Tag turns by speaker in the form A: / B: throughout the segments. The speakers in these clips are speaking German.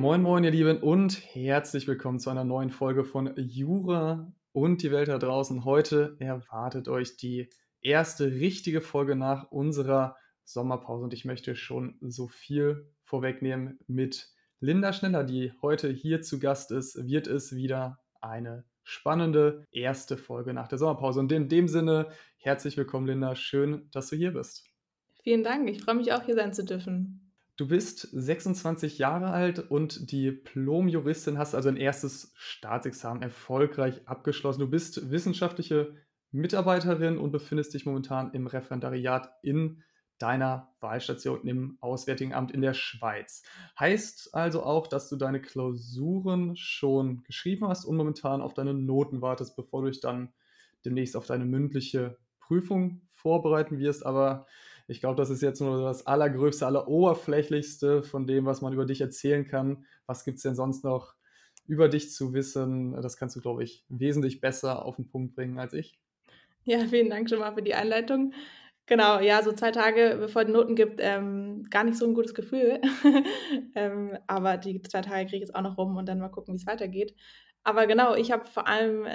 A: Moin, moin, ihr Lieben, und herzlich willkommen zu einer neuen Folge von Jura und die Welt da draußen. Heute erwartet euch die erste richtige Folge nach unserer Sommerpause und ich möchte schon so viel vorwegnehmen mit Linda Schneller, die heute hier zu Gast ist, wird es wieder eine spannende erste Folge nach der Sommerpause. Und in dem Sinne, herzlich willkommen, Linda. Schön, dass du hier bist.
B: Vielen Dank. Ich freue mich auch, hier sein zu dürfen.
A: Du bist 26 Jahre alt und Diplom-Juristin, hast also ein erstes Staatsexamen erfolgreich abgeschlossen. Du bist wissenschaftliche Mitarbeiterin und befindest dich momentan im Referendariat in deiner Wahlstation im Auswärtigen Amt in der Schweiz. Heißt also auch, dass du deine Klausuren schon geschrieben hast und momentan auf deine Noten wartest, bevor du dich dann demnächst auf deine mündliche Prüfung vorbereiten wirst. Aber ich glaube, das ist jetzt nur das Allergrößte, Alleroberflächlichste von dem, was man über dich erzählen kann. Was gibt es denn sonst noch über dich zu wissen? Das kannst du, glaube ich, wesentlich besser auf den Punkt bringen als ich.
B: Ja, vielen Dank schon mal für die Einleitung. Genau, ja, so zwei Tage bevor die Noten gibt, ähm, gar nicht so ein gutes Gefühl. ähm, aber die zwei Tage kriege ich jetzt auch noch rum und dann mal gucken, wie es weitergeht. Aber genau, ich habe vor allem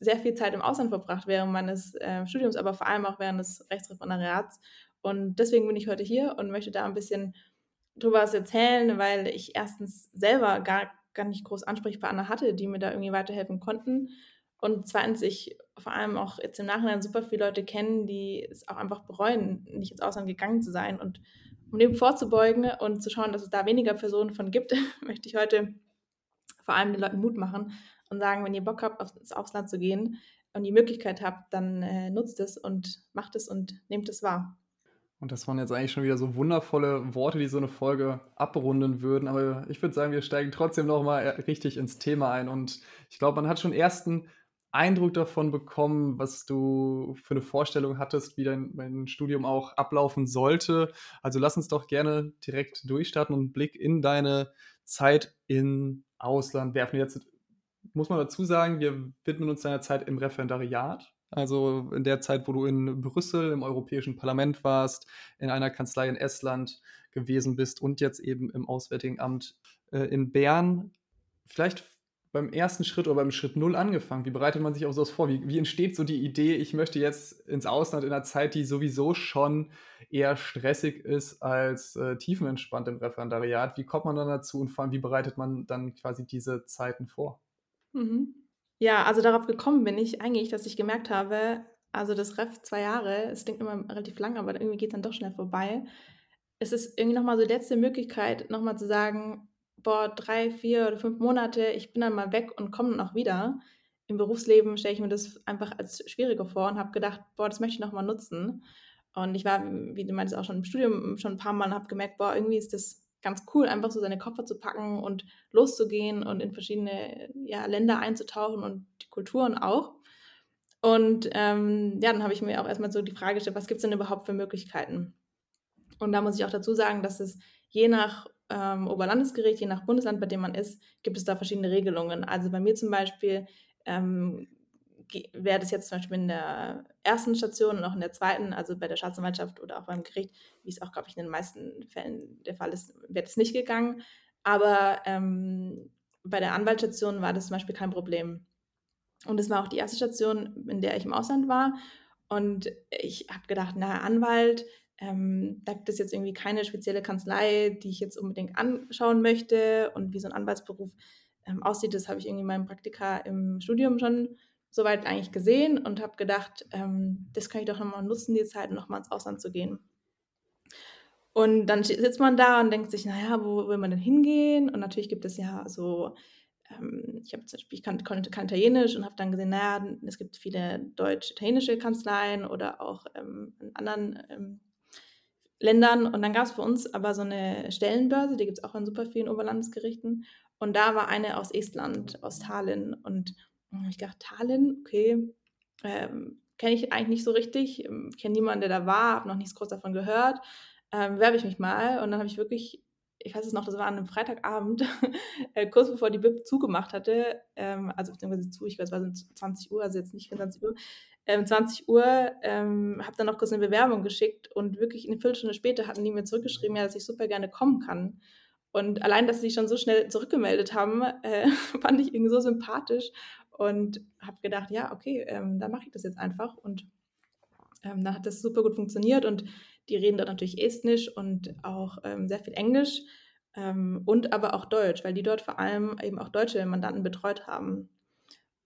B: sehr viel Zeit im Ausland verbracht während meines äh, Studiums, aber vor allem auch während des Rechtsreferendariats und deswegen bin ich heute hier und möchte da ein bisschen drüber was erzählen, weil ich erstens selber gar, gar nicht groß Ansprechpartner hatte, die mir da irgendwie weiterhelfen konnten. Und zweitens, ich vor allem auch jetzt im Nachhinein super viele Leute kennen, die es auch einfach bereuen, nicht ins Ausland gegangen zu sein. Und um dem vorzubeugen und zu schauen, dass es da weniger Personen von gibt, möchte ich heute vor allem den Leuten Mut machen und sagen, wenn ihr Bock habt, ins Ausland zu gehen und die Möglichkeit habt, dann äh, nutzt es und macht es und nehmt es wahr.
A: Und das waren jetzt eigentlich schon wieder so wundervolle Worte, die so eine Folge abrunden würden. Aber ich würde sagen, wir steigen trotzdem nochmal äh, richtig ins Thema ein. Und ich glaube, man hat schon ersten Eindruck davon bekommen, was du für eine Vorstellung hattest, wie dein, dein Studium auch ablaufen sollte. Also lass uns doch gerne direkt durchstarten und einen Blick in deine Zeit im Ausland werfen. Jetzt muss man dazu sagen, wir widmen uns deiner Zeit im Referendariat. Also in der Zeit, wo du in Brüssel im Europäischen Parlament warst, in einer Kanzlei in Estland gewesen bist und jetzt eben im Auswärtigen Amt äh, in Bern. Vielleicht beim ersten Schritt oder beim Schritt Null angefangen. Wie bereitet man sich auf sowas vor? Wie, wie entsteht so die Idee, ich möchte jetzt ins Ausland in einer Zeit, die sowieso schon eher stressig ist als äh, tiefenentspannt im Referendariat? Wie kommt man dann dazu und vor allem, wie bereitet man dann quasi diese Zeiten vor?
B: Mhm. Ja, also darauf gekommen bin ich eigentlich, dass ich gemerkt habe, also das Ref zwei Jahre, es klingt immer relativ lang, aber irgendwie geht es dann doch schnell vorbei. Es ist irgendwie nochmal so die letzte Möglichkeit, nochmal zu sagen, boah, drei, vier oder fünf Monate, ich bin dann mal weg und komme dann auch wieder. Im Berufsleben stelle ich mir das einfach als schwieriger vor und habe gedacht, boah, das möchte ich nochmal nutzen. Und ich war, wie du meinst, auch schon im Studium schon ein paar Mal und habe gemerkt, boah, irgendwie ist das ganz cool, einfach so seine Koffer zu packen und loszugehen und in verschiedene ja, Länder einzutauchen und die Kulturen auch. Und ähm, ja, dann habe ich mir auch erstmal so die Frage gestellt, was gibt es denn überhaupt für Möglichkeiten? Und da muss ich auch dazu sagen, dass es je nach ähm, Oberlandesgericht, je nach Bundesland, bei dem man ist, gibt es da verschiedene Regelungen. Also bei mir zum Beispiel ähm, wäre das jetzt zum Beispiel in der ersten Station und auch in der zweiten, also bei der Staatsanwaltschaft oder auch beim Gericht, wie es auch, glaube ich, in den meisten Fällen der Fall ist, wäre das nicht gegangen. Aber ähm, bei der Anwaltsstation war das zum Beispiel kein Problem. Und es war auch die erste Station, in der ich im Ausland war. Und ich habe gedacht, na, Anwalt, ähm, da gibt es jetzt irgendwie keine spezielle Kanzlei, die ich jetzt unbedingt anschauen möchte. Und wie so ein Anwaltsberuf ähm, aussieht, das habe ich irgendwie in meinem Praktika im Studium schon soweit eigentlich gesehen und habe gedacht, ähm, das kann ich doch nochmal nutzen, die Zeit, nochmal ins Ausland zu gehen. Und dann sitzt man da und denkt sich, naja, wo will man denn hingehen? Und natürlich gibt es ja so, ähm, ich Beispiel, ich kann, konnte kein Italienisch und habe dann gesehen, naja, es gibt viele deutsch-italienische Kanzleien oder auch ähm, in anderen ähm, Ländern. Und dann gab es bei uns aber so eine Stellenbörse, die gibt es auch an super vielen Oberlandesgerichten. Und da war eine aus Estland, aus Tallinn. Und dann habe ich gedacht, Tallinn, okay, ähm, kenne ich eigentlich nicht so richtig, ähm, kenne niemanden, der da war, habe noch nichts groß davon gehört, ähm, bewerbe ich mich mal. Und dann habe ich wirklich, ich weiß es noch, das war an einem Freitagabend, äh, kurz bevor die BIP zugemacht hatte, ähm, also beziehungsweise zu, ich weiß, es war so 20 Uhr, also jetzt nicht 24 Uhr, ähm, 20 Uhr, ähm, habe dann noch kurz eine Bewerbung geschickt und wirklich eine Viertelstunde später hatten die mir zurückgeschrieben, ja, dass ich super gerne kommen kann. Und allein, dass sie sich schon so schnell zurückgemeldet haben, äh, fand ich irgendwie so sympathisch und habe gedacht, ja, okay, ähm, dann mache ich das jetzt einfach. Und ähm, dann hat das super gut funktioniert und die reden dort natürlich Estnisch und auch ähm, sehr viel Englisch ähm, und aber auch Deutsch, weil die dort vor allem eben auch deutsche Mandanten betreut haben.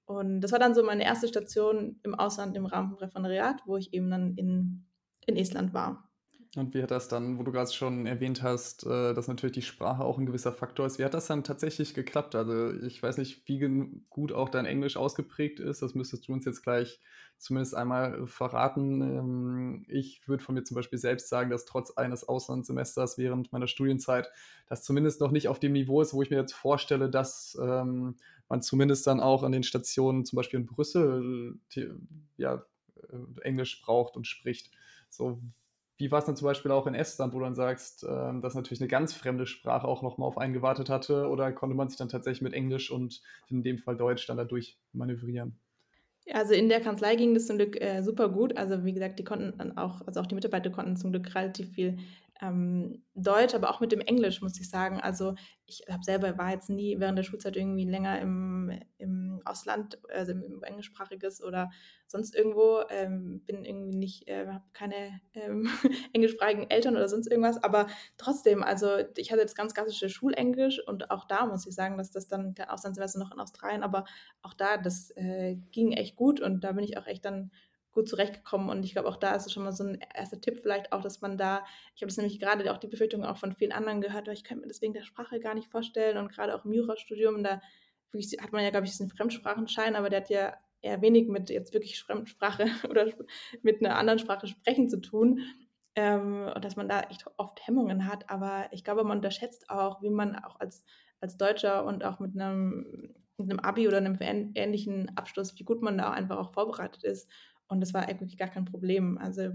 B: Und das war dann so meine erste Station im Ausland im Rahmen vom Referendariat, wo ich eben dann in, in Estland war.
A: Und wie hat das dann, wo du gerade schon erwähnt hast, äh, dass natürlich die Sprache auch ein gewisser Faktor ist, wie hat das dann tatsächlich geklappt? Also ich weiß nicht, wie gut auch dein Englisch ausgeprägt ist, das müsstest du uns jetzt gleich zumindest einmal verraten. Ähm, ich würde von mir zum Beispiel selbst sagen, dass trotz eines Auslandssemesters während meiner Studienzeit das zumindest noch nicht auf dem Niveau ist, wo ich mir jetzt vorstelle, dass ähm, man zumindest dann auch an den Stationen, zum Beispiel in Brüssel, die, ja, äh, Englisch braucht und spricht. So, wie war es dann zum Beispiel auch in Estland, wo du dann sagst, äh, dass natürlich eine ganz fremde Sprache auch nochmal auf einen gewartet hatte? Oder konnte man sich dann tatsächlich mit Englisch und in dem Fall Deutsch dann dadurch manövrieren?
B: Also in der Kanzlei ging das zum Glück äh, super gut. Also wie gesagt, die konnten dann auch, also auch die Mitarbeiter konnten zum Glück relativ viel ähm, Deutsch, aber auch mit dem Englisch, muss ich sagen. Also ich habe selber, war jetzt nie während der Schulzeit irgendwie länger im, im Ausland, also im, englischsprachiges oder sonst irgendwo. Ähm, bin irgendwie nicht, äh, habe keine ähm, englischsprachigen Eltern oder sonst irgendwas, aber trotzdem, also ich hatte jetzt ganz klassische Schulenglisch und auch da muss ich sagen, dass das dann der Auslandssemester noch in Australien, aber auch da, das äh, ging echt gut und da bin ich auch echt dann gut zurechtgekommen. Und ich glaube, auch da ist es schon mal so ein erster Tipp vielleicht auch, dass man da, ich habe das nämlich gerade auch die Befürchtung auch von vielen anderen gehört, ich könnte mir das wegen der Sprache gar nicht vorstellen. Und gerade auch im Jurastudium, da hat man ja, glaube ich, diesen Fremdsprachenschein, aber der hat ja eher wenig mit jetzt wirklich Fremdsprache oder mit einer anderen Sprache sprechen zu tun. Ähm, und dass man da echt oft Hemmungen hat. Aber ich glaube, man unterschätzt auch, wie man auch als, als Deutscher und auch mit einem, mit einem Abi oder einem ähnlichen Abschluss, wie gut man da einfach auch vorbereitet ist und das war eigentlich gar kein Problem. Also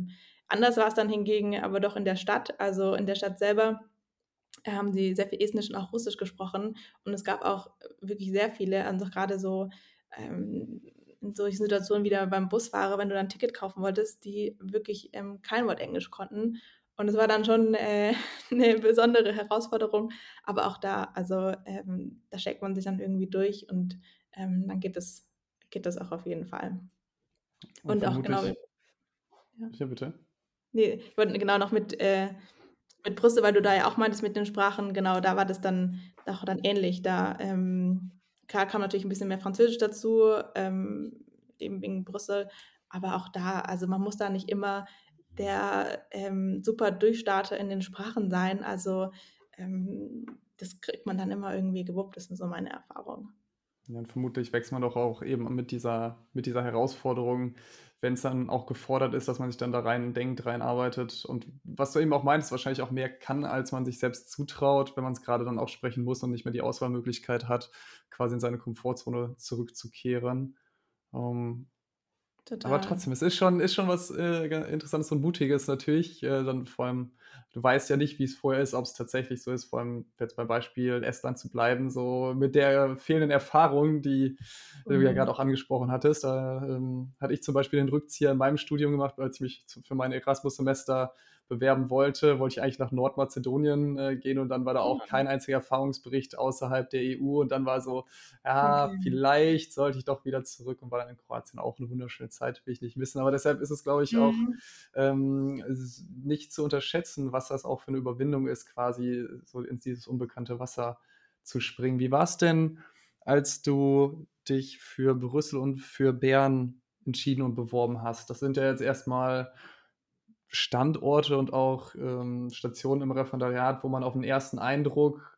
B: anders war es dann hingegen, aber doch in der Stadt. Also in der Stadt selber haben sie sehr viel Estnisch und auch Russisch gesprochen. Und es gab auch wirklich sehr viele, also gerade so ähm, in solchen Situationen wie beim Busfahrer, wenn du dann ein Ticket kaufen wolltest, die wirklich ähm, kein Wort Englisch konnten. Und es war dann schon äh, eine besondere Herausforderung. Aber auch da, also ähm, da steckt man sich dann irgendwie durch und ähm, dann geht das, geht das auch auf jeden Fall. Und, und auch genau. Ja.
A: ja, bitte.
B: Nee, ich wollte genau noch mit, äh, mit Brüssel, weil du da ja auch meintest mit den Sprachen, genau, da war das dann auch dann ähnlich. Da ähm, klar kam natürlich ein bisschen mehr Französisch dazu, ähm, eben wegen Brüssel, aber auch da, also man muss da nicht immer der ähm, super Durchstarter in den Sprachen sein. Also ähm, das kriegt man dann immer irgendwie gewuppt, das ist so meine Erfahrung.
A: Und vermutlich wächst man doch auch eben mit dieser, mit dieser Herausforderung, wenn es dann auch gefordert ist, dass man sich dann da rein denkt, reinarbeitet. Und was du eben auch meinst, wahrscheinlich auch mehr kann, als man sich selbst zutraut, wenn man es gerade dann auch sprechen muss und nicht mehr die Auswahlmöglichkeit hat, quasi in seine Komfortzone zurückzukehren. Um, ähm, aber trotzdem, es ist schon, ist schon was äh, Interessantes und Mutiges natürlich. Äh, dann vor allem du weißt ja nicht, wie es vorher ist, ob es tatsächlich so ist, vor allem jetzt beim Beispiel Estland zu bleiben, so mit der fehlenden Erfahrung, die mhm. du ja mhm. gerade auch angesprochen hattest. Da ähm, hatte ich zum Beispiel den Rückzieher in meinem Studium gemacht, als ich mich für mein Erasmus-Semester bewerben wollte, wollte ich eigentlich nach Nordmazedonien äh, gehen und dann war da auch ja. kein einziger Erfahrungsbericht außerhalb der EU und dann war so, ja, okay. vielleicht sollte ich doch wieder zurück und war dann in Kroatien auch eine wunderschöne Zeit, will ich nicht wissen. Aber deshalb ist es, glaube ich, mhm. auch ähm, nicht zu unterschätzen, was das auch für eine Überwindung ist, quasi so in dieses unbekannte Wasser zu springen. Wie war es denn, als du dich für Brüssel und für Bern entschieden und beworben hast? Das sind ja jetzt erstmal Standorte und auch ähm, Stationen im Referendariat, wo man auf den ersten Eindruck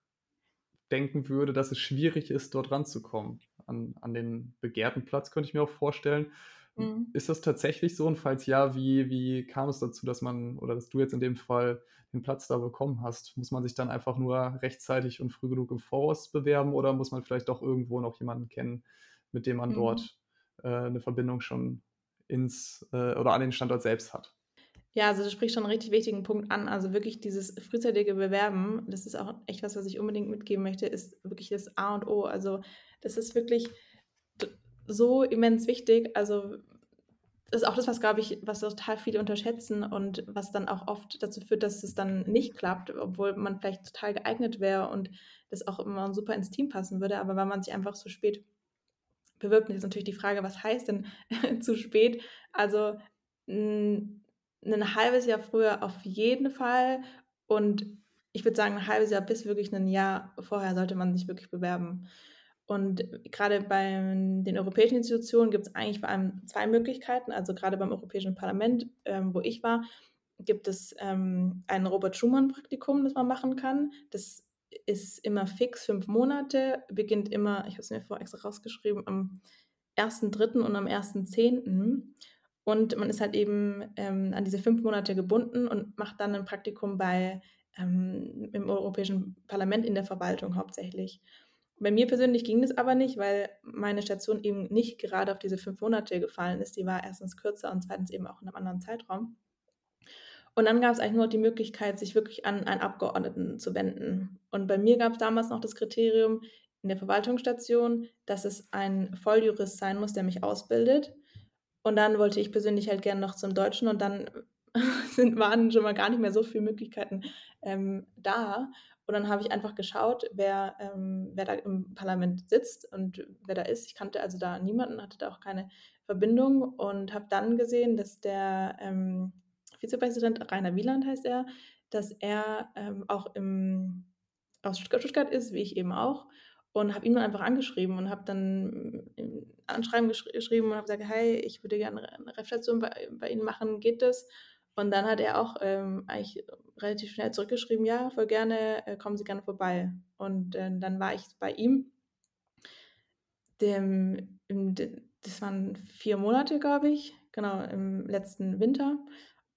A: denken würde, dass es schwierig ist, dort ranzukommen. An, an den begehrten Platz könnte ich mir auch vorstellen. Mhm. Ist das tatsächlich so? Und falls ja, wie, wie kam es dazu, dass man oder dass du jetzt in dem Fall den Platz da bekommen hast? Muss man sich dann einfach nur rechtzeitig und früh genug im Voraus bewerben oder muss man vielleicht doch irgendwo noch jemanden kennen, mit dem man mhm. dort äh, eine Verbindung schon ins äh, oder an den Standort selbst hat?
B: Ja, also du sprichst schon einen richtig wichtigen Punkt an. Also wirklich dieses frühzeitige Bewerben, das ist auch echt was, was ich unbedingt mitgeben möchte, ist wirklich das A und O. Also das ist wirklich so immens wichtig. Also das ist auch das, was, glaube ich, was total viele unterschätzen und was dann auch oft dazu führt, dass es dann nicht klappt, obwohl man vielleicht total geeignet wäre und das auch immer super ins Team passen würde, aber weil man sich einfach so spät bewirbt. Jetzt natürlich die Frage, was heißt denn zu spät? Also ein halbes Jahr früher auf jeden Fall und ich würde sagen, ein halbes Jahr bis wirklich ein Jahr vorher sollte man sich wirklich bewerben. Und gerade bei den europäischen Institutionen gibt es eigentlich vor allem zwei Möglichkeiten. Also gerade beim Europäischen Parlament, ähm, wo ich war, gibt es ähm, ein Robert-Schumann-Praktikum, das man machen kann. Das ist immer fix, fünf Monate, beginnt immer, ich habe es mir vorher extra rausgeschrieben, am 1.3. und am 1.10. Und man ist halt eben ähm, an diese fünf Monate gebunden und macht dann ein Praktikum bei, ähm, im Europäischen Parlament in der Verwaltung hauptsächlich. Bei mir persönlich ging das aber nicht, weil meine Station eben nicht gerade auf diese fünf Monate gefallen ist. Die war erstens kürzer und zweitens eben auch in einem anderen Zeitraum. Und dann gab es eigentlich nur die Möglichkeit, sich wirklich an einen Abgeordneten zu wenden. Und bei mir gab es damals noch das Kriterium in der Verwaltungsstation, dass es ein Volljurist sein muss, der mich ausbildet. Und dann wollte ich persönlich halt gerne noch zum Deutschen und dann sind, waren schon mal gar nicht mehr so viele Möglichkeiten ähm, da. Und dann habe ich einfach geschaut, wer, ähm, wer da im Parlament sitzt und wer da ist. Ich kannte also da niemanden, hatte da auch keine Verbindung und habe dann gesehen, dass der ähm, Vizepräsident Rainer Wieland heißt er, dass er ähm, auch im, aus Stuttgart ist, wie ich eben auch. Und habe ihn dann einfach angeschrieben und habe dann ein Anschreiben gesch geschrieben und habe gesagt, hey, ich würde gerne eine Reflexion bei, bei Ihnen machen, geht das? Und dann hat er auch ähm, eigentlich relativ schnell zurückgeschrieben, ja, voll gerne, äh, kommen Sie gerne vorbei. Und äh, dann war ich bei ihm. Dem, im, das waren vier Monate, glaube ich, genau, im letzten Winter.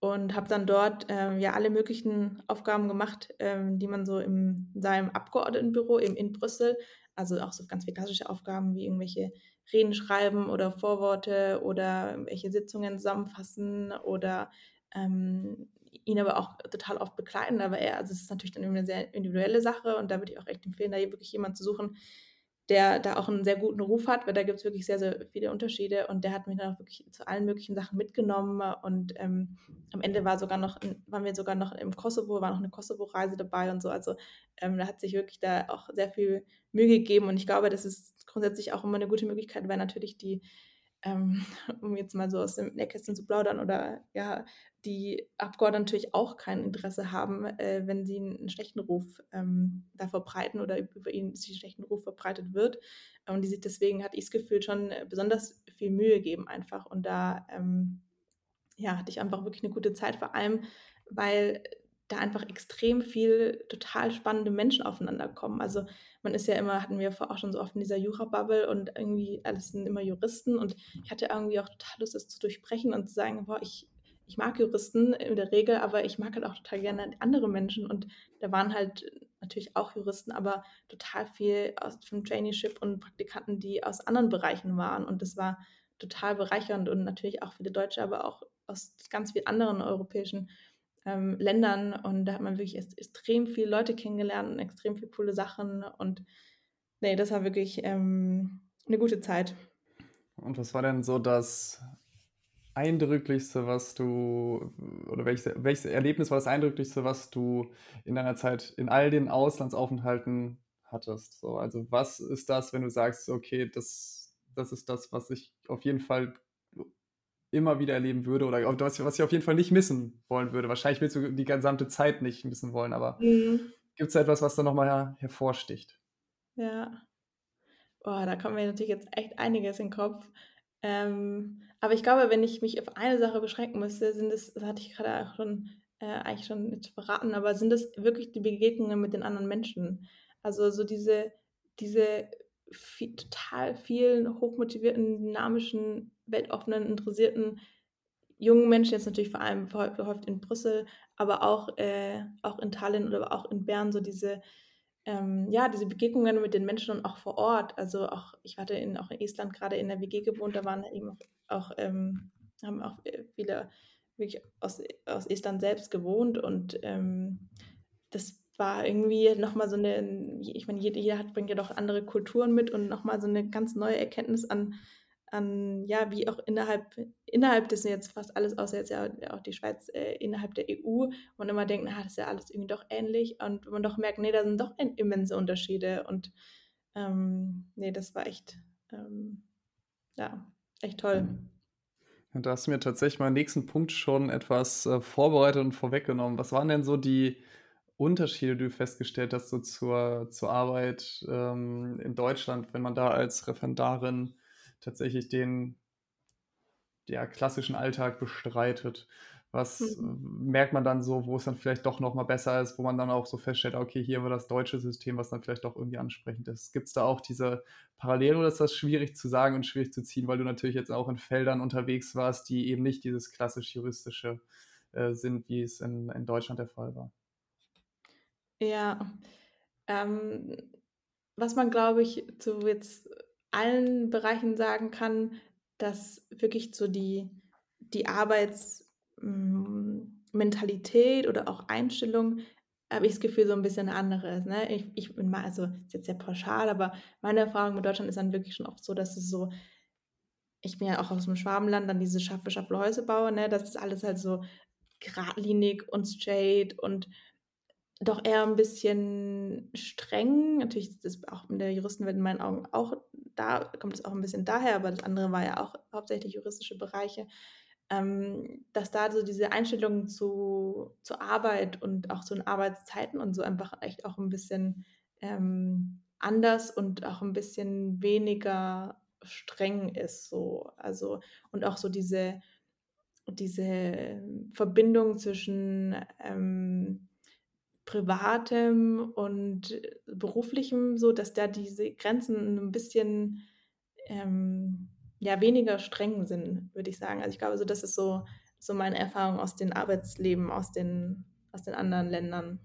B: Und habe dann dort ähm, ja alle möglichen Aufgaben gemacht, ähm, die man so in seinem Abgeordnetenbüro eben in Brüssel, also auch so ganz viele klassische Aufgaben wie irgendwelche Reden schreiben oder Vorworte oder irgendwelche Sitzungen zusammenfassen oder ähm, ihn aber auch total oft begleiten. Aber er, also es ist natürlich dann eine sehr individuelle Sache und da würde ich auch echt empfehlen, da wirklich jemanden zu suchen, der da auch einen sehr guten Ruf hat, weil da gibt es wirklich sehr, sehr viele Unterschiede und der hat mich dann auch wirklich zu allen möglichen Sachen mitgenommen und ähm, am Ende war sogar noch, waren wir sogar noch im Kosovo, war noch eine Kosovo-Reise dabei und so, also ähm, da hat sich wirklich da auch sehr viel Mühe gegeben und ich glaube, das ist grundsätzlich auch immer eine gute Möglichkeit, weil natürlich die ähm, um jetzt mal so aus dem Nähkästchen zu plaudern oder ja, die Abgeordneten natürlich auch kein Interesse haben, äh, wenn sie einen schlechten Ruf ähm, da verbreiten oder über ihnen einen schlechten Ruf verbreitet wird. Und die sich deswegen, hatte ich das Gefühl, schon besonders viel Mühe geben einfach. Und da ähm, ja, hatte ich einfach wirklich eine gute Zeit, vor allem, weil da einfach extrem viel total spannende Menschen aufeinander kommen. Also man ist ja immer, hatten wir auch schon so oft in dieser Jura-Bubble und irgendwie alles sind immer Juristen und ich hatte irgendwie auch total Lust, das zu durchbrechen und zu sagen, boah, ich, ich mag Juristen in der Regel, aber ich mag halt auch total gerne andere Menschen. Und da waren halt natürlich auch Juristen, aber total viel aus vom Traineeship und Praktikanten, die aus anderen Bereichen waren. Und das war total bereichernd und natürlich auch viele Deutsche, aber auch aus ganz vielen anderen europäischen ähm, Ländern. Und da hat man wirklich extrem viele Leute kennengelernt und extrem viele coole Sachen. Und nee, das war wirklich ähm, eine gute Zeit.
A: Und was war denn so das Eindrücklichste, was du, oder welches, welches Erlebnis war das Eindrücklichste, was du in deiner Zeit in all den Auslandsaufenthalten hattest? So, also was ist das, wenn du sagst, okay, das, das ist das, was ich auf jeden Fall immer wieder erleben würde oder was, was ich auf jeden Fall nicht missen wollen würde? Wahrscheinlich willst du die gesamte Zeit nicht missen wollen, aber mhm. gibt es etwas, was da nochmal her hervorsticht?
B: Ja. Boah, da kommt mir natürlich jetzt echt einiges in den Kopf. Ähm, aber ich glaube, wenn ich mich auf eine Sache beschränken müsste, sind es, das hatte ich gerade auch schon äh, eigentlich schon verraten, aber sind es wirklich die Begegnungen mit den anderen Menschen? Also so diese, diese viel, total vielen hochmotivierten, dynamischen, weltoffenen, interessierten jungen Menschen, jetzt natürlich vor allem gehäuft in Brüssel, aber auch, äh, auch in Tallinn oder auch in Bern, so diese ähm, ja, diese Begegnungen mit den Menschen und auch vor Ort. Also auch, ich hatte in, auch in Estland gerade in der WG gewohnt, da waren eben auch, auch ähm, haben auch äh, viele wirklich aus, aus Estland selbst gewohnt und ähm, das war irgendwie nochmal so eine, ich meine, jeder, jeder hat, bringt ja doch andere Kulturen mit und nochmal so eine ganz neue Erkenntnis an, an, ja, wie auch innerhalb, innerhalb des jetzt fast alles, außer jetzt ja auch die Schweiz, äh, innerhalb der EU, man immer denkt, na, das ist ja alles irgendwie doch ähnlich und man doch merkt, nee, da sind doch immense Unterschiede und ähm, nee, das war echt, ähm, ja, echt toll.
A: Und da hast du mir tatsächlich meinen nächsten Punkt schon etwas äh, vorbereitet und vorweggenommen. Was waren denn so die Unterschiede, du festgestellt hast, so zur, zur Arbeit ähm, in Deutschland, wenn man da als Referendarin tatsächlich den ja, klassischen Alltag bestreitet. Was mhm. merkt man dann so, wo es dann vielleicht doch nochmal besser ist, wo man dann auch so feststellt, okay, hier war das deutsche System, was dann vielleicht doch irgendwie ansprechend ist. Gibt es da auch diese Parallelen oder ist das schwierig zu sagen und schwierig zu ziehen, weil du natürlich jetzt auch in Feldern unterwegs warst, die eben nicht dieses klassisch juristische äh, sind, wie es in, in Deutschland der Fall war?
B: Ja, ähm, was man, glaube ich, zu jetzt allen Bereichen sagen kann, dass wirklich so die, die Arbeitsmentalität oder auch Einstellung, habe ich das Gefühl, so ein bisschen andere ist. Ne? Ich, ich bin mal, also ist jetzt sehr pauschal, aber meine Erfahrung mit Deutschland ist dann wirklich schon oft so, dass es so, ich bin ja auch aus dem Schwabenland, dann diese Schaffe, Schaffe, Häuser baue, ne? das alles halt so geradlinig und straight und doch eher ein bisschen streng. Natürlich ist das auch in der Juristenwelt in meinen Augen auch, da kommt es auch ein bisschen daher, aber das andere war ja auch hauptsächlich juristische Bereiche, ähm, dass da so diese Einstellung zu, zur Arbeit und auch zu den Arbeitszeiten und so einfach echt auch ein bisschen ähm, anders und auch ein bisschen weniger streng ist. So. Also, und auch so diese, diese Verbindung zwischen ähm, Privatem und Beruflichem, so dass da diese Grenzen ein bisschen ähm, ja, weniger streng sind, würde ich sagen. Also ich glaube, so, das ist so, so meine Erfahrung aus dem Arbeitsleben, aus den, aus den anderen Ländern.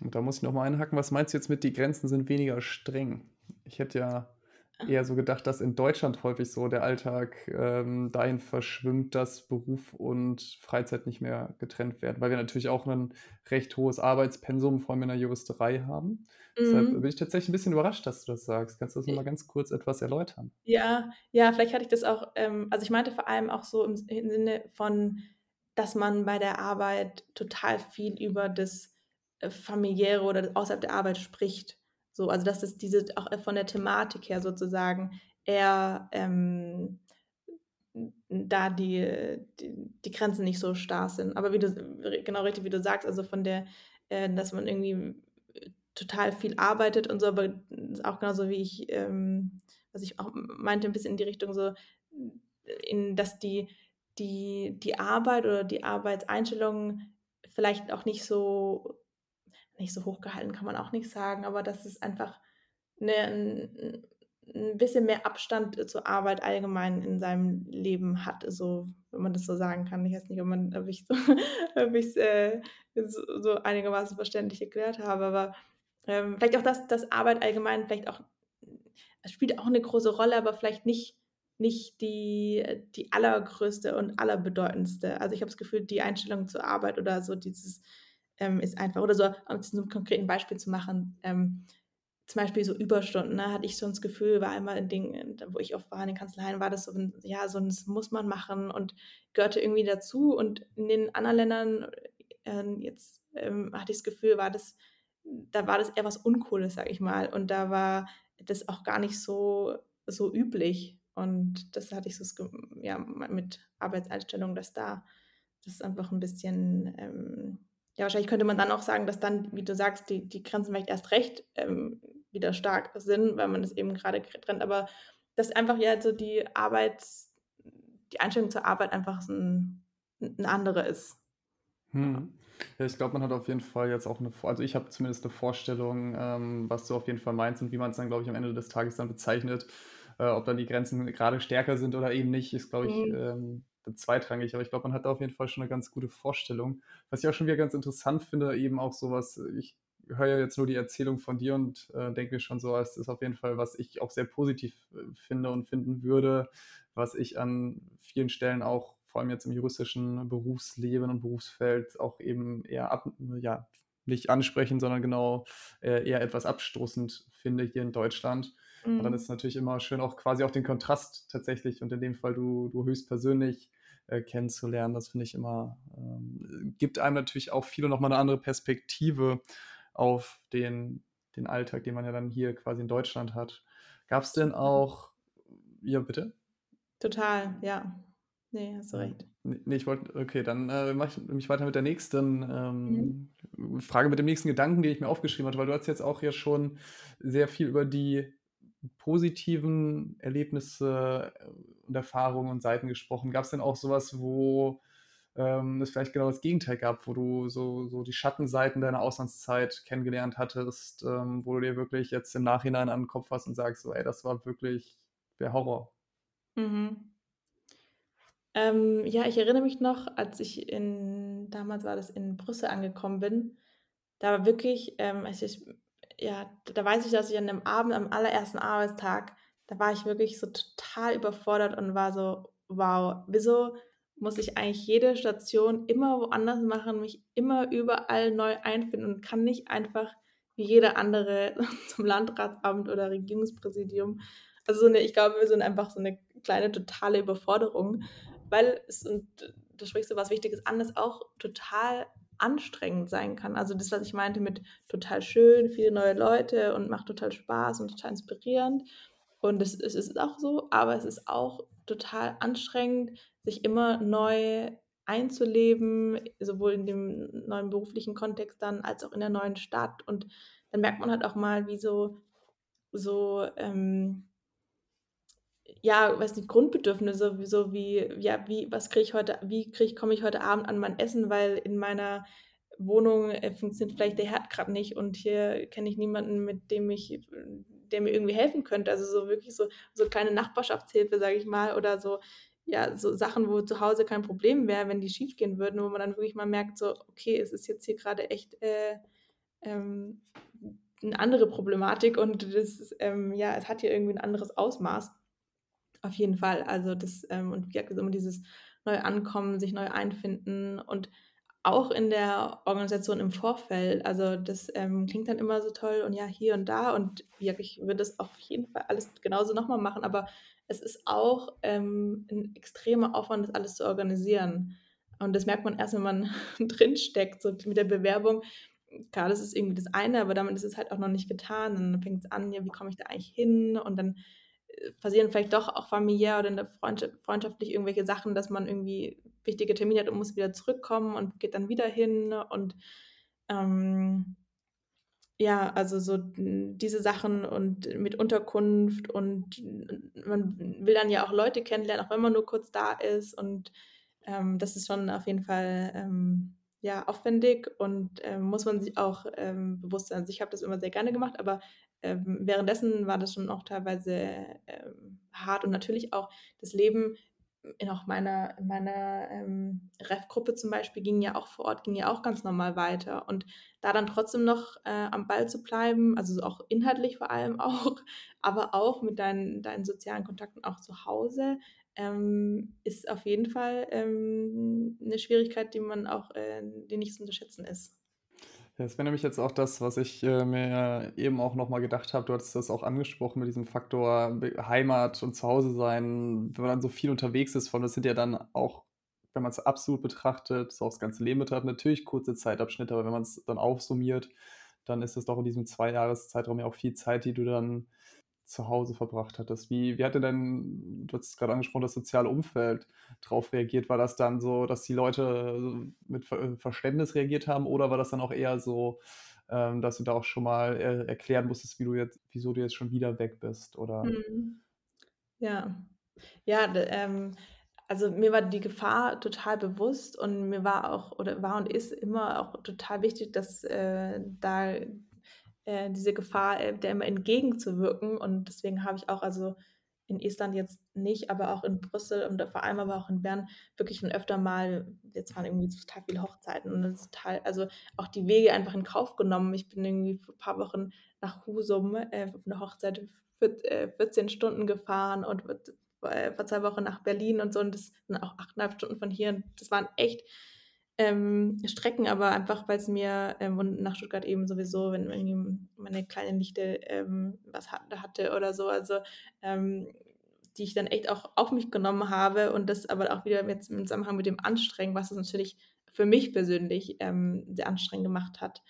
A: Und da muss ich nochmal einhaken, was meinst du jetzt mit, die Grenzen sind weniger streng? Ich hätte ja eher so gedacht, dass in Deutschland häufig so der Alltag ähm, dahin verschwimmt, dass Beruf und Freizeit nicht mehr getrennt werden, weil wir natürlich auch ein recht hohes Arbeitspensum, vor allem in der Juristerei haben. Mhm. Deshalb bin ich tatsächlich ein bisschen überrascht, dass du das sagst. Kannst du das nochmal ganz kurz etwas erläutern?
B: Ja, ja, vielleicht hatte ich das auch, ähm, also ich meinte vor allem auch so im, Sinne von, dass man bei der Arbeit total viel über das äh, familiäre oder außerhalb der Arbeit spricht. So, also dass es diese auch von der Thematik her sozusagen eher ähm, da die, die, die, Grenzen nicht so starr sind. Aber wie du, genau richtig, wie du sagst, also von der, äh, dass man irgendwie total viel arbeitet und so, aber auch genauso wie ich, ähm, was ich auch meinte, ein bisschen in die Richtung so, in, dass die, die, die Arbeit oder die Arbeitseinstellung vielleicht auch nicht so nicht so hochgehalten kann man auch nicht sagen, aber dass es einfach eine, ein, bisschen mehr Abstand zur Arbeit allgemein in seinem Leben hat, so, wenn man das so sagen kann. Ich weiß nicht, ob, man, ob ich es so, äh, so, so, einigermaßen verständlich erklärt habe, aber ähm, vielleicht auch, dass, dass Arbeit allgemein vielleicht auch, spielt auch eine große Rolle, aber vielleicht nicht, nicht die, die allergrößte und allerbedeutendste. Also ich habe das Gefühl, die Einstellung zur Arbeit oder so dieses ähm, ist einfach, oder so, um zu einem konkreten Beispiel zu machen, ähm, zum Beispiel so Überstunden, ne, hatte ich so das Gefühl, war einmal ein Ding, wo ich oft war in den Kanzleien, war das so ein, ja, so ein, das muss man machen und gehörte irgendwie dazu. Und in den anderen Ländern, äh, jetzt ähm, hatte ich das Gefühl, war das, da war das eher was Uncooles, sag ich mal. Und da war das auch gar nicht so, so üblich. Und das hatte ich so ja, mit Arbeitseinstellungen, dass da das einfach ein bisschen ähm, ja, wahrscheinlich könnte man dann auch sagen, dass dann, wie du sagst, die, die Grenzen vielleicht erst recht ähm, wieder stark sind, weil man es eben gerade trennt. Aber dass einfach ja so die Arbeit, die Einstellung zur Arbeit einfach ein, eine andere ist.
A: Hm. Ja, ich glaube, man hat auf jeden Fall jetzt auch eine, also ich habe zumindest eine Vorstellung, ähm, was du auf jeden Fall meinst und wie man es dann, glaube ich, am Ende des Tages dann bezeichnet. Äh, ob dann die Grenzen gerade stärker sind oder eben nicht, ist, glaube ich, mhm. ähm, zweitrangig, aber ich glaube, man hat da auf jeden Fall schon eine ganz gute Vorstellung. Was ich auch schon wieder ganz interessant finde, eben auch sowas, ich höre ja jetzt nur die Erzählung von dir und äh, denke mir schon so, es ist auf jeden Fall, was ich auch sehr positiv äh, finde und finden würde, was ich an vielen Stellen auch, vor allem jetzt im juristischen Berufsleben und Berufsfeld, auch eben eher ab, ja, nicht ansprechen, sondern genau äh, eher etwas abstoßend finde hier in Deutschland. Und dann ist es natürlich immer schön, auch quasi auch den Kontrast tatsächlich und in dem Fall du, du höchstpersönlich äh, kennenzulernen. Das finde ich immer, ähm, gibt einem natürlich auch viele nochmal eine andere Perspektive auf den, den Alltag, den man ja dann hier quasi in Deutschland hat. Gab es denn auch, ja bitte?
B: Total, ja. Nee, hast du recht.
A: Nee, ich wollte, okay, dann äh, mache ich mich weiter mit der nächsten ähm, mhm. Frage, mit dem nächsten Gedanken, den ich mir aufgeschrieben hatte, weil du hast jetzt auch ja schon sehr viel über die positiven Erlebnisse und Erfahrungen und Seiten gesprochen. Gab es denn auch sowas, wo ähm, es vielleicht genau das Gegenteil gab, wo du so, so die Schattenseiten deiner Auslandszeit kennengelernt hattest, ähm, wo du dir wirklich jetzt im Nachhinein an den Kopf hast und sagst, so, ey, das war wirklich der Horror?
B: Mhm. Ähm, ja, ich erinnere mich noch, als ich in, damals war das in Brüssel angekommen bin, da war wirklich, ähm, als ich, ja, da weiß ich, dass ich an dem Abend, am allerersten Arbeitstag, da war ich wirklich so total überfordert und war so, wow, wieso muss ich eigentlich jede Station immer woanders machen, mich immer überall neu einfinden und kann nicht einfach wie jeder andere zum Landratsamt oder Regierungspräsidium. Also so eine, ich glaube, wir sind einfach so eine kleine totale Überforderung weil es, und da sprichst du was Wichtiges an, es auch total anstrengend sein kann. Also das, was ich meinte mit total schön, viele neue Leute und macht total Spaß und total inspirierend. Und es, es ist auch so, aber es ist auch total anstrengend, sich immer neu einzuleben, sowohl in dem neuen beruflichen Kontext dann als auch in der neuen Stadt. Und dann merkt man halt auch mal, wie so, so ähm, ja, weiß nicht, Grundbedürfnisse, so wie, ja, wie, was kriege ich heute, wie kriege ich, komme ich heute Abend an mein Essen, weil in meiner Wohnung äh, funktioniert vielleicht der Herd gerade nicht und hier kenne ich niemanden, mit dem ich, der mir irgendwie helfen könnte. Also so wirklich so, so kleine Nachbarschaftshilfe, sage ich mal, oder so, ja, so Sachen, wo zu Hause kein Problem wäre, wenn die schief gehen würden, wo man dann wirklich mal merkt, so, okay, es ist jetzt hier gerade echt äh, ähm, eine andere Problematik und das ist, ähm, ja, es hat hier irgendwie ein anderes Ausmaß. Auf jeden Fall. Also das, ähm, und wie gesagt, immer dieses neu ankommen, sich neu einfinden und auch in der Organisation im Vorfeld. Also das ähm, klingt dann immer so toll und ja, hier und da und ja, ich würde das auf jeden Fall alles genauso nochmal machen, aber es ist auch ähm, ein extremer Aufwand, das alles zu organisieren. Und das merkt man erst, wenn man drinsteckt, so mit der Bewerbung. Klar, das ist irgendwie das eine, aber damit ist es halt auch noch nicht getan. dann fängt es an, ja, wie komme ich da eigentlich hin? Und dann passieren vielleicht doch auch familiär oder in der Freundschaft, freundschaftlich irgendwelche Sachen, dass man irgendwie wichtige Termine hat und muss wieder zurückkommen und geht dann wieder hin und ähm, ja, also so diese Sachen und mit Unterkunft und man will dann ja auch Leute kennenlernen, auch wenn man nur kurz da ist und ähm, das ist schon auf jeden Fall ähm, ja aufwendig und ähm, muss man sich auch ähm, bewusst sein. Also ich habe das immer sehr gerne gemacht, aber ähm, währenddessen war das schon auch teilweise ähm, hart und natürlich auch das Leben in auch meiner, in meiner ähm, Ref-Gruppe zum Beispiel ging ja auch vor Ort, ging ja auch ganz normal weiter. Und da dann trotzdem noch äh, am Ball zu bleiben, also auch inhaltlich vor allem auch, aber auch mit deinen, deinen sozialen Kontakten auch zu Hause, ähm, ist auf jeden Fall ähm, eine Schwierigkeit, die man auch, äh, die nicht zu unterschätzen ist.
A: Das wäre nämlich jetzt auch das, was ich äh, mir eben auch nochmal gedacht habe. Du hattest das auch angesprochen mit diesem Faktor Heimat und Zuhause sein, wenn man dann so viel unterwegs ist. Von das sind ja dann auch, wenn man es absolut betrachtet, so aufs ganze Leben betrachtet, natürlich kurze Zeitabschnitte, aber wenn man es dann aufsummiert, dann ist es doch in diesem Zweijahreszeitraum ja auch viel Zeit, die du dann zu Hause verbracht hattest. Wie, wie hatte denn, du hast gerade angesprochen, das soziale Umfeld darauf reagiert? War das dann so, dass die Leute mit Verständnis reagiert haben oder war das dann auch eher so, ähm, dass du da auch schon mal äh, erklären musstest, wie du jetzt, wieso du jetzt schon wieder weg bist? Oder?
B: Mhm. Ja, ja, ähm, also mir war die Gefahr total bewusst und mir war auch oder war und ist immer auch total wichtig, dass äh, da äh, diese Gefahr äh, der immer entgegenzuwirken. Und deswegen habe ich auch also in Estland jetzt nicht, aber auch in Brüssel und vor allem aber auch in Bern wirklich schon öfter mal, jetzt waren irgendwie total viele Hochzeiten und total, also auch die Wege einfach in Kauf genommen. Ich bin irgendwie vor ein paar Wochen nach Husum äh, auf eine Hochzeit für, äh, 14 Stunden gefahren und äh, vor zwei Wochen nach Berlin und so und das sind auch achteinhalb Stunden von hier und das waren echt ähm, Strecken, aber einfach, weil es mir ähm, und nach Stuttgart eben sowieso, wenn irgendwie meine kleine Nichte ähm, was hat, hatte oder so, also ähm, die ich dann echt auch auf mich genommen habe und das aber auch wieder jetzt im Zusammenhang mit dem Anstrengen, was es natürlich für mich persönlich ähm, sehr anstrengend gemacht hat.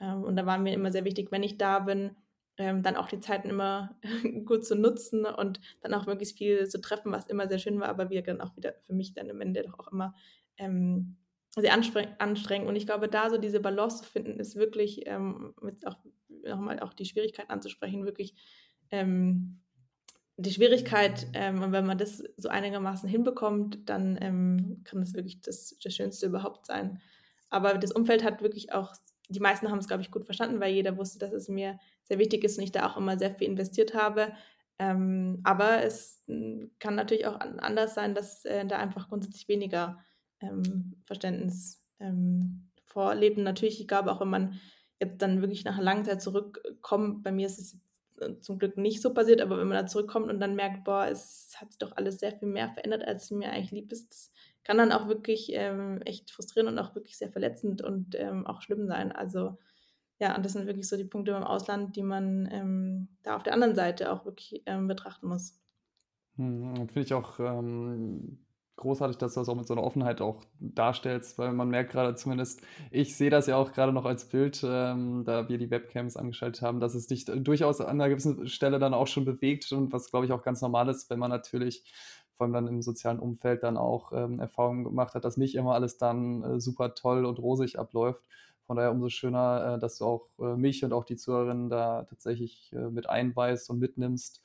B: Ähm, und da war mir immer sehr wichtig, wenn ich da bin, dann auch die Zeiten immer gut zu nutzen und dann auch möglichst viel zu treffen, was immer sehr schön war, aber wir dann auch wieder für mich dann am Ende doch auch immer ähm, sehr anstrengend. Und ich glaube, da so diese Balance zu finden, ist wirklich, ähm, mit auch nochmal auch die Schwierigkeit anzusprechen, wirklich ähm, die Schwierigkeit, ähm, und wenn man das so einigermaßen hinbekommt, dann ähm, kann das wirklich das, das Schönste überhaupt sein. Aber das Umfeld hat wirklich auch, die meisten haben es, glaube ich, gut verstanden, weil jeder wusste, dass es mir sehr wichtig ist und ich da auch immer sehr viel investiert habe. Ähm, aber es hm, kann natürlich auch anders sein, dass äh, da einfach grundsätzlich weniger ähm, Verständnis ähm, vorlebt. Und natürlich, ich glaube, auch wenn man jetzt dann wirklich nach einer langen Zeit zurückkommt, bei mir ist es äh, zum Glück nicht so passiert, aber wenn man da zurückkommt und dann merkt, boah, es hat sich doch alles sehr viel mehr verändert, als mir eigentlich lieb ist, das kann dann auch wirklich ähm, echt frustrierend und auch wirklich sehr verletzend und ähm, auch schlimm sein. Also ja, und das sind wirklich so die Punkte beim Ausland, die man ähm, da auf der anderen Seite auch wirklich ähm, betrachten muss.
A: Hm, Finde ich auch ähm, großartig, dass du das auch mit so einer Offenheit auch darstellst, weil man merkt gerade zumindest, ich sehe das ja auch gerade noch als Bild, ähm, da wir die Webcams angeschaltet haben, dass es dich durchaus an einer gewissen Stelle dann auch schon bewegt und was, glaube ich, auch ganz normal ist, wenn man natürlich vor allem dann im sozialen Umfeld dann auch ähm, Erfahrungen gemacht hat, dass nicht immer alles dann äh, super toll und rosig abläuft. Von daher umso schöner, äh, dass du auch äh, mich und auch die Zuhörerinnen da tatsächlich äh, mit einweist und mitnimmst.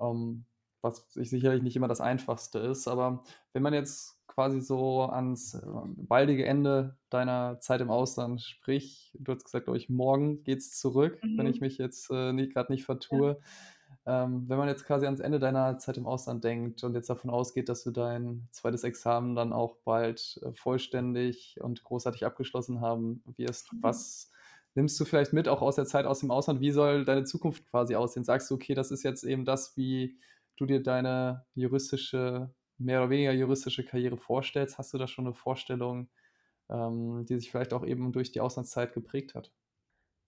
A: Ähm, was sicherlich nicht immer das Einfachste ist. Aber wenn man jetzt quasi so ans äh, baldige Ende deiner Zeit im Ausland spricht, du hast gesagt, glaube ich, morgen geht es zurück, mhm. wenn ich mich jetzt äh, gerade nicht vertue. Ja. Ähm, wenn man jetzt quasi ans Ende deiner Zeit im Ausland denkt und jetzt davon ausgeht, dass du dein zweites Examen dann auch bald äh, vollständig und großartig abgeschlossen haben wirst, mhm. was nimmst du vielleicht mit, auch aus der Zeit aus dem Ausland? Wie soll deine Zukunft quasi aussehen? Sagst du, okay, das ist jetzt eben das, wie du dir deine juristische, mehr oder weniger juristische Karriere vorstellst? Hast du da schon eine Vorstellung, ähm, die sich vielleicht auch eben durch die Auslandszeit geprägt hat?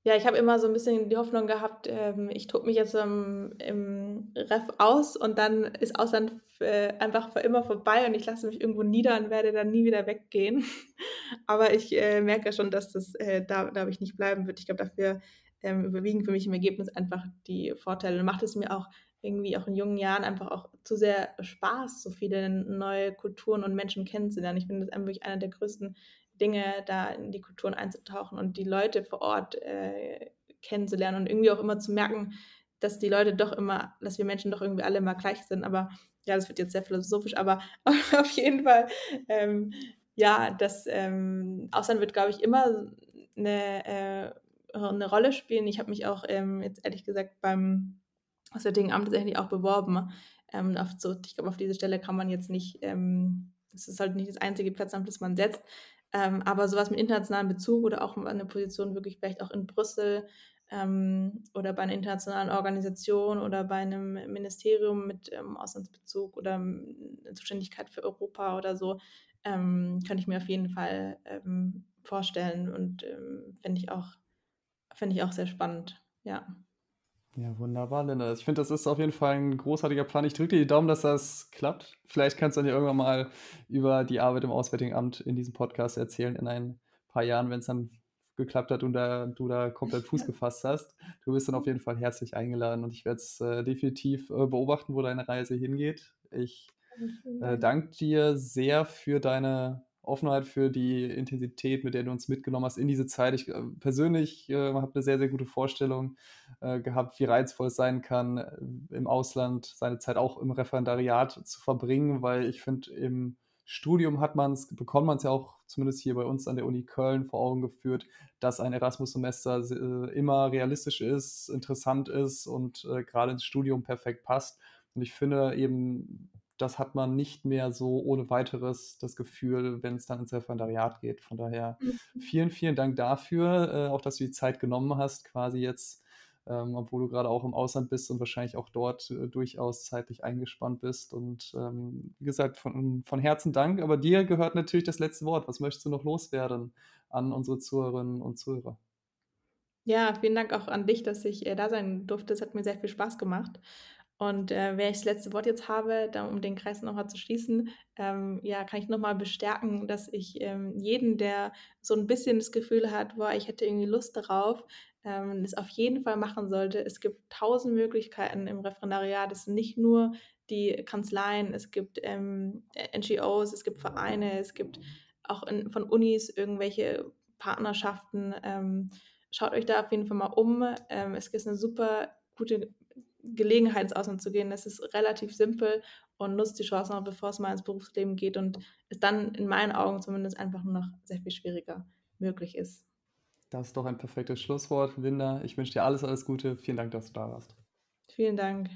B: Ja, ich habe immer so ein bisschen die Hoffnung gehabt, ähm, ich tobe mich jetzt im, im Ref aus und dann ist Ausland äh, einfach für immer vorbei und ich lasse mich irgendwo nieder und werde dann nie wieder weggehen. Aber ich äh, merke schon, dass das äh, da, da ich nicht bleiben wird. Ich glaube, dafür ähm, überwiegen für mich im Ergebnis einfach die Vorteile und macht es mir auch irgendwie auch in jungen Jahren einfach auch zu sehr Spaß, so viele neue Kulturen und Menschen kennenzulernen. Ich finde das wirklich einer der größten Dinge, da in die Kulturen einzutauchen und die Leute vor Ort äh, kennenzulernen und irgendwie auch immer zu merken, dass die Leute doch immer, dass wir Menschen doch irgendwie alle immer gleich sind. Aber ja, das wird jetzt sehr philosophisch, aber auf jeden Fall, ähm, ja, das ähm, Ausland wird, glaube ich, immer eine, äh, eine Rolle spielen. Ich habe mich auch ähm, jetzt ehrlich gesagt beim Auswärtigen Amt tatsächlich auch beworben. Ähm, auf so, ich glaube, auf diese Stelle kann man jetzt nicht, ähm, das ist halt nicht das einzige Platzamt, das man setzt. Ähm, aber sowas mit internationalem Bezug oder auch eine Position wirklich vielleicht auch in Brüssel ähm, oder bei einer internationalen Organisation oder bei einem Ministerium mit ähm, Auslandsbezug oder ähm, Zuständigkeit für Europa oder so, könnte ich mir auf jeden Fall vorstellen und ähm, finde ich auch ich auch sehr spannend. Ja.
A: Ja, wunderbar, Linda. Ich finde, das ist auf jeden Fall ein großartiger Plan. Ich drücke dir die Daumen, dass das klappt. Vielleicht kannst du dann ja irgendwann mal über die Arbeit im Auswärtigen Amt in diesem Podcast erzählen in ein paar Jahren, wenn es dann geklappt hat und da, du da komplett Fuß gefasst hast. Du bist dann auf jeden Fall herzlich eingeladen und ich werde es äh, definitiv äh, beobachten, wo deine Reise hingeht. Ich äh, danke dir sehr für deine Offenheit, für die Intensität, mit der du uns mitgenommen hast in diese Zeit. Ich äh, persönlich äh, habe eine sehr, sehr gute Vorstellung äh, gehabt, wie reizvoll es sein kann, äh, im Ausland seine Zeit auch im Referendariat zu verbringen, weil ich finde, im Studium hat man es, bekommt man es ja auch zumindest hier bei uns an der Uni Köln vor Augen geführt, dass ein Erasmus-Semester äh, immer realistisch ist, interessant ist und äh, gerade ins Studium perfekt passt. Und ich finde eben, das hat man nicht mehr so ohne weiteres das Gefühl, wenn es dann ins Referendariat geht. Von daher mhm. vielen, vielen Dank dafür, äh, auch dass du die Zeit genommen hast, quasi jetzt ähm, obwohl du gerade auch im Ausland bist und wahrscheinlich auch dort äh, durchaus zeitlich eingespannt bist. Und ähm, wie gesagt, von, von Herzen Dank. Aber dir gehört natürlich das letzte Wort. Was möchtest du noch loswerden an unsere Zuhörerinnen und Zuhörer?
B: Ja, vielen Dank auch an dich, dass ich äh, da sein durfte. Es hat mir sehr viel Spaß gemacht. Und äh, wer ich das letzte Wort jetzt habe, da, um den Kreis nochmal zu schließen, ähm, ja, kann ich nochmal bestärken, dass ich ähm, jeden, der so ein bisschen das Gefühl hat, boah, ich hätte irgendwie Lust darauf, ähm, das auf jeden Fall machen sollte. Es gibt tausend Möglichkeiten im Referendariat. Es sind nicht nur die Kanzleien, es gibt ähm, NGOs, es gibt Vereine, es gibt auch in, von Unis irgendwelche Partnerschaften. Ähm, schaut euch da auf jeden Fall mal um. Ähm, es ist eine super gute Gelegenheit, ins Ausland zu gehen. Es ist relativ simpel und nutzt die Chance noch, bevor es mal ins Berufsleben geht und es dann in meinen Augen zumindest einfach nur noch sehr viel schwieriger möglich ist.
A: Das ist doch ein perfektes Schlusswort, Linda. Ich wünsche dir alles, alles Gute. Vielen Dank, dass du da warst.
B: Vielen Dank.